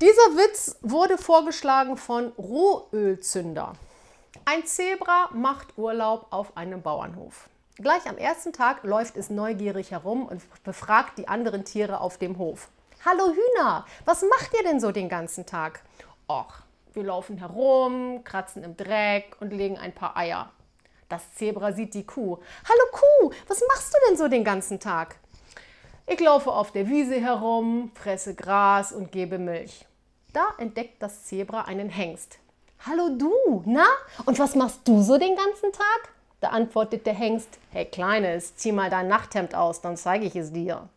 Dieser Witz wurde vorgeschlagen von Rohölzünder. Ein Zebra macht Urlaub auf einem Bauernhof. Gleich am ersten Tag läuft es neugierig herum und befragt die anderen Tiere auf dem Hof. Hallo Hühner, was macht ihr denn so den ganzen Tag? Och, wir laufen herum, kratzen im Dreck und legen ein paar Eier. Das Zebra sieht die Kuh. Hallo Kuh, was machst du denn so den ganzen Tag? Ich laufe auf der Wiese herum, fresse Gras und gebe Milch. Da entdeckt das Zebra einen Hengst. Hallo du, na? Und was machst du so den ganzen Tag? Da antwortet der Hengst, hey Kleines, zieh mal dein Nachthemd aus, dann zeige ich es dir.